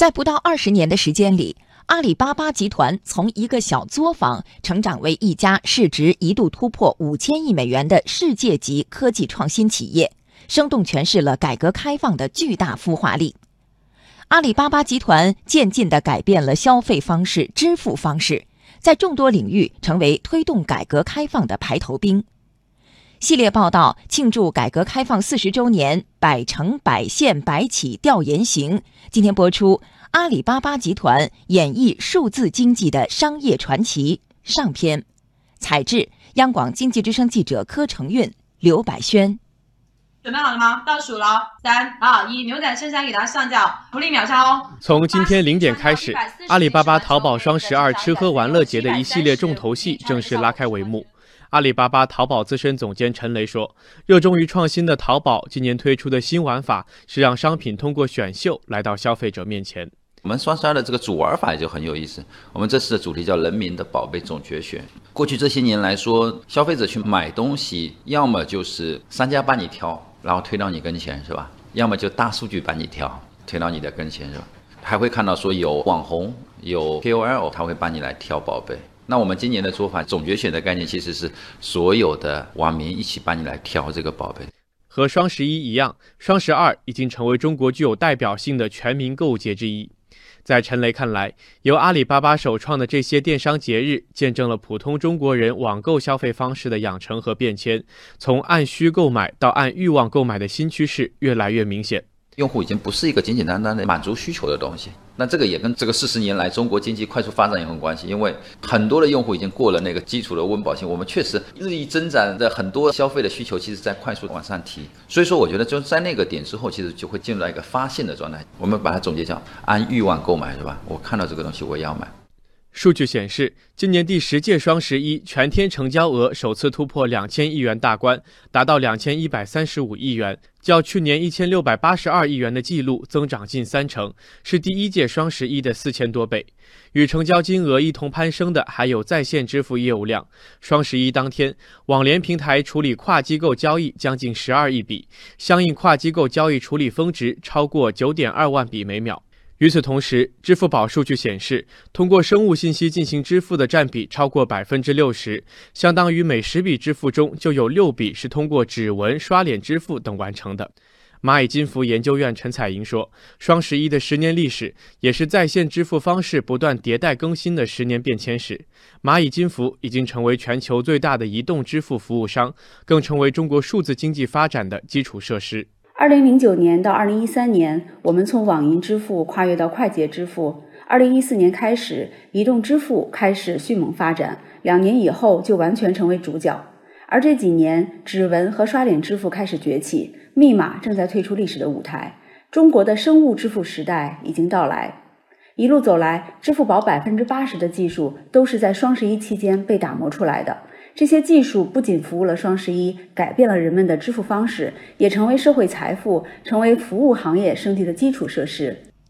在不到二十年的时间里，阿里巴巴集团从一个小作坊成长为一家市值一度突破五千亿美元的世界级科技创新企业，生动诠释了改革开放的巨大孵化力。阿里巴巴集团渐进地改变了消费方式、支付方式，在众多领域成为推动改革开放的排头兵。系列报道庆祝改革开放四十周年“百城百县百企调研行”今天播出。阿里巴巴集团演绎数字经济的商业传奇上篇，采制央广经济之声记者柯成运、刘百轩。准备好了吗？倒数了，三、二、一，牛仔衬衫给大家上脚，福利秒杀哦！从今天零点开始，阿里巴巴淘宝双十二吃喝玩乐节的一系列重头戏正式拉开帷幕。阿里巴巴淘宝资深总监陈雷说：“热衷于创新的淘宝今年推出的新玩法是让商品通过选秀来到消费者面前。我们双十二的这个主玩法就很有意思。我们这次的主题叫‘人民的宝贝总决选’。过去这些年来说，消费者去买东西，要么就是商家帮你挑，然后推到你跟前，是吧？要么就大数据帮你挑，推到你的跟前，是吧？还会看到说有网红、有 KOL，他会帮你来挑宝贝。”那我们今年的做法，总决选的概念其实是所有的网民一起帮你来挑这个宝贝。和双十一一样，双十二已经成为中国具有代表性的全民购物节之一。在陈雷看来，由阿里巴巴首创的这些电商节日，见证了普通中国人网购消费方式的养成和变迁，从按需购买到按欲望购买的新趋势越来越明显。用户已经不是一个简简单单的满足需求的东西。那这个也跟这个四十年来中国经济快速发展有很关系，因为很多的用户已经过了那个基础的温饱线，我们确实日益增长的很多消费的需求，其实在快速往上提。所以说，我觉得就在那个点之后，其实就会进入到一个发现的状态。我们把它总结叫按欲望购买，是吧？我看到这个东西，我要买。数据显示，今年第十届双十一全天成交额首次突破两千亿元大关，达到两千一百三十五亿元，较去年一千六百八十二亿元的记录增长近三成，是第一届双十一的四千多倍。与成交金额一同攀升的还有在线支付业务量。双十一当天，网联平台处理跨机构交易将近十二亿笔，相应跨机构交易处理峰值超过九点二万笔每秒。与此同时，支付宝数据显示，通过生物信息进行支付的占比超过百分之六十，相当于每十笔支付中就有六笔是通过指纹、刷脸支付等完成的。蚂蚁金服研究院陈彩莹说：“双十一的十年历史，也是在线支付方式不断迭代更新的十年变迁史。蚂蚁金服已经成为全球最大的移动支付服务商，更成为中国数字经济发展的基础设施。”二零零九年到二零一三年，我们从网银支付跨越到快捷支付。二零一四年开始，移动支付开始迅猛发展，两年以后就完全成为主角。而这几年，指纹和刷脸支付开始崛起，密码正在退出历史的舞台。中国的生物支付时代已经到来。一路走来，支付宝百分之八十的技术都是在双十一期间被打磨出来的。这些技术不仅服务了双十一，改变了人们的支付方式，也成为社会财富、成为服务行业升级的基础设施。